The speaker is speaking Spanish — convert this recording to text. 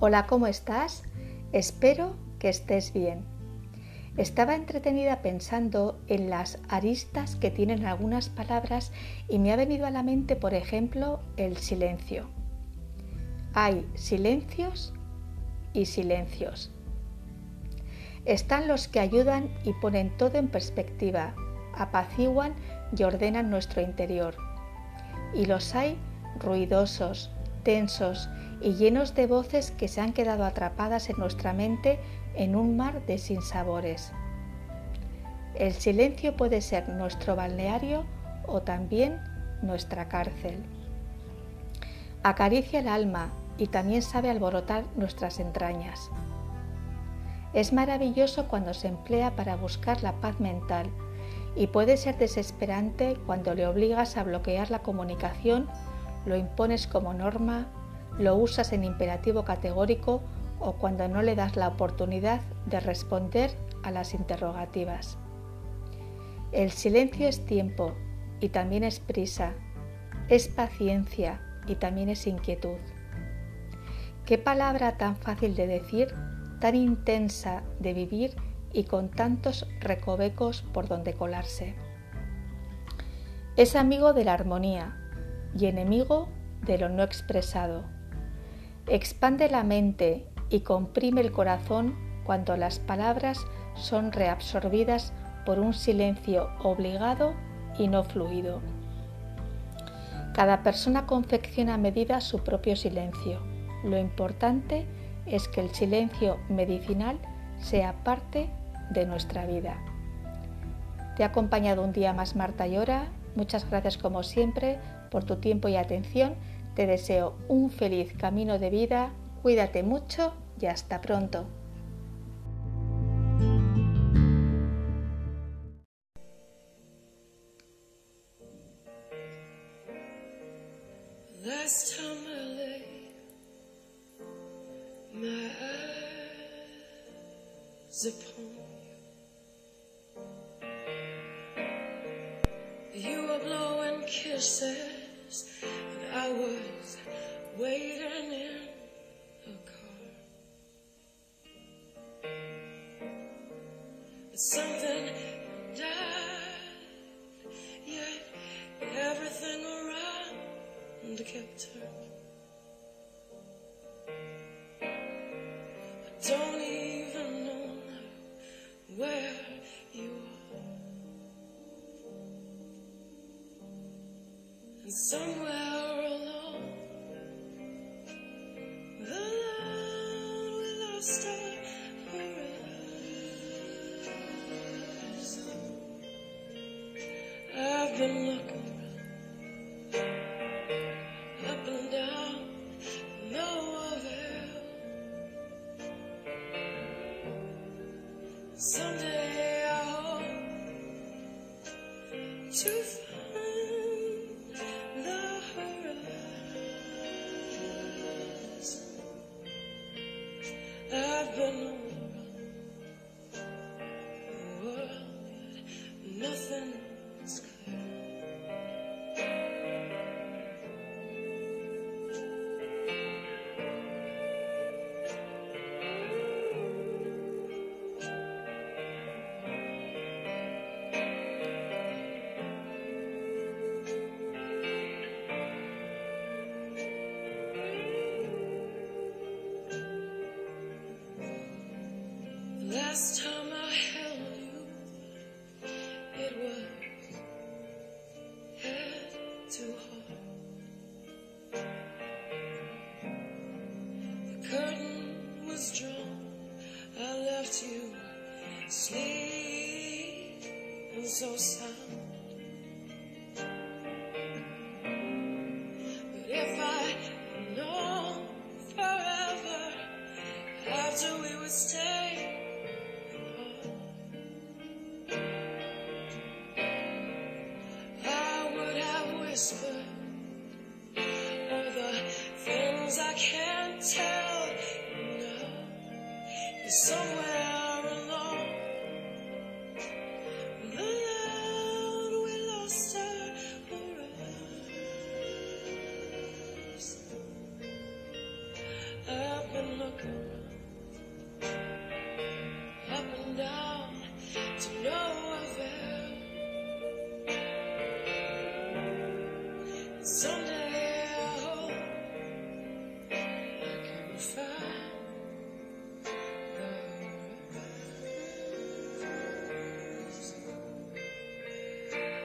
Hola, ¿cómo estás? Espero que estés bien. Estaba entretenida pensando en las aristas que tienen algunas palabras y me ha venido a la mente, por ejemplo, el silencio. Hay silencios y silencios. Están los que ayudan y ponen todo en perspectiva, apaciguan y ordenan nuestro interior. Y los hay ruidosos, tensos y llenos de voces que se han quedado atrapadas en nuestra mente en un mar de sinsabores. El silencio puede ser nuestro balneario o también nuestra cárcel. Acaricia el alma y también sabe alborotar nuestras entrañas. Es maravilloso cuando se emplea para buscar la paz mental y puede ser desesperante cuando le obligas a bloquear la comunicación, lo impones como norma, lo usas en imperativo categórico o cuando no le das la oportunidad de responder a las interrogativas. El silencio es tiempo y también es prisa, es paciencia y también es inquietud. Qué palabra tan fácil de decir, tan intensa de vivir y con tantos recovecos por donde colarse. Es amigo de la armonía y enemigo de lo no expresado expande la mente y comprime el corazón cuando las palabras son reabsorbidas por un silencio obligado y no fluido. Cada persona confecciona a medida su propio silencio. Lo importante es que el silencio medicinal sea parte de nuestra vida. Te ha acompañado un día más Marta Llora. Muchas gracias como siempre por tu tiempo y atención te deseo un feliz camino de vida, cuídate mucho y hasta pronto. I was waiting in a car. But something died, yet everything around kept turning. I don't even know where Somewhere along the line we lost our horizon. I've been looking up and down, no. Someday I hope to. find. I've been Last time I held you, it was head to heart. The curtain was drawn. I left you sleep and so sound. But if I had forever after we would stay. things I can't tell you now. You're somewhere alone. The land we lost our rest. I've been looking up and down.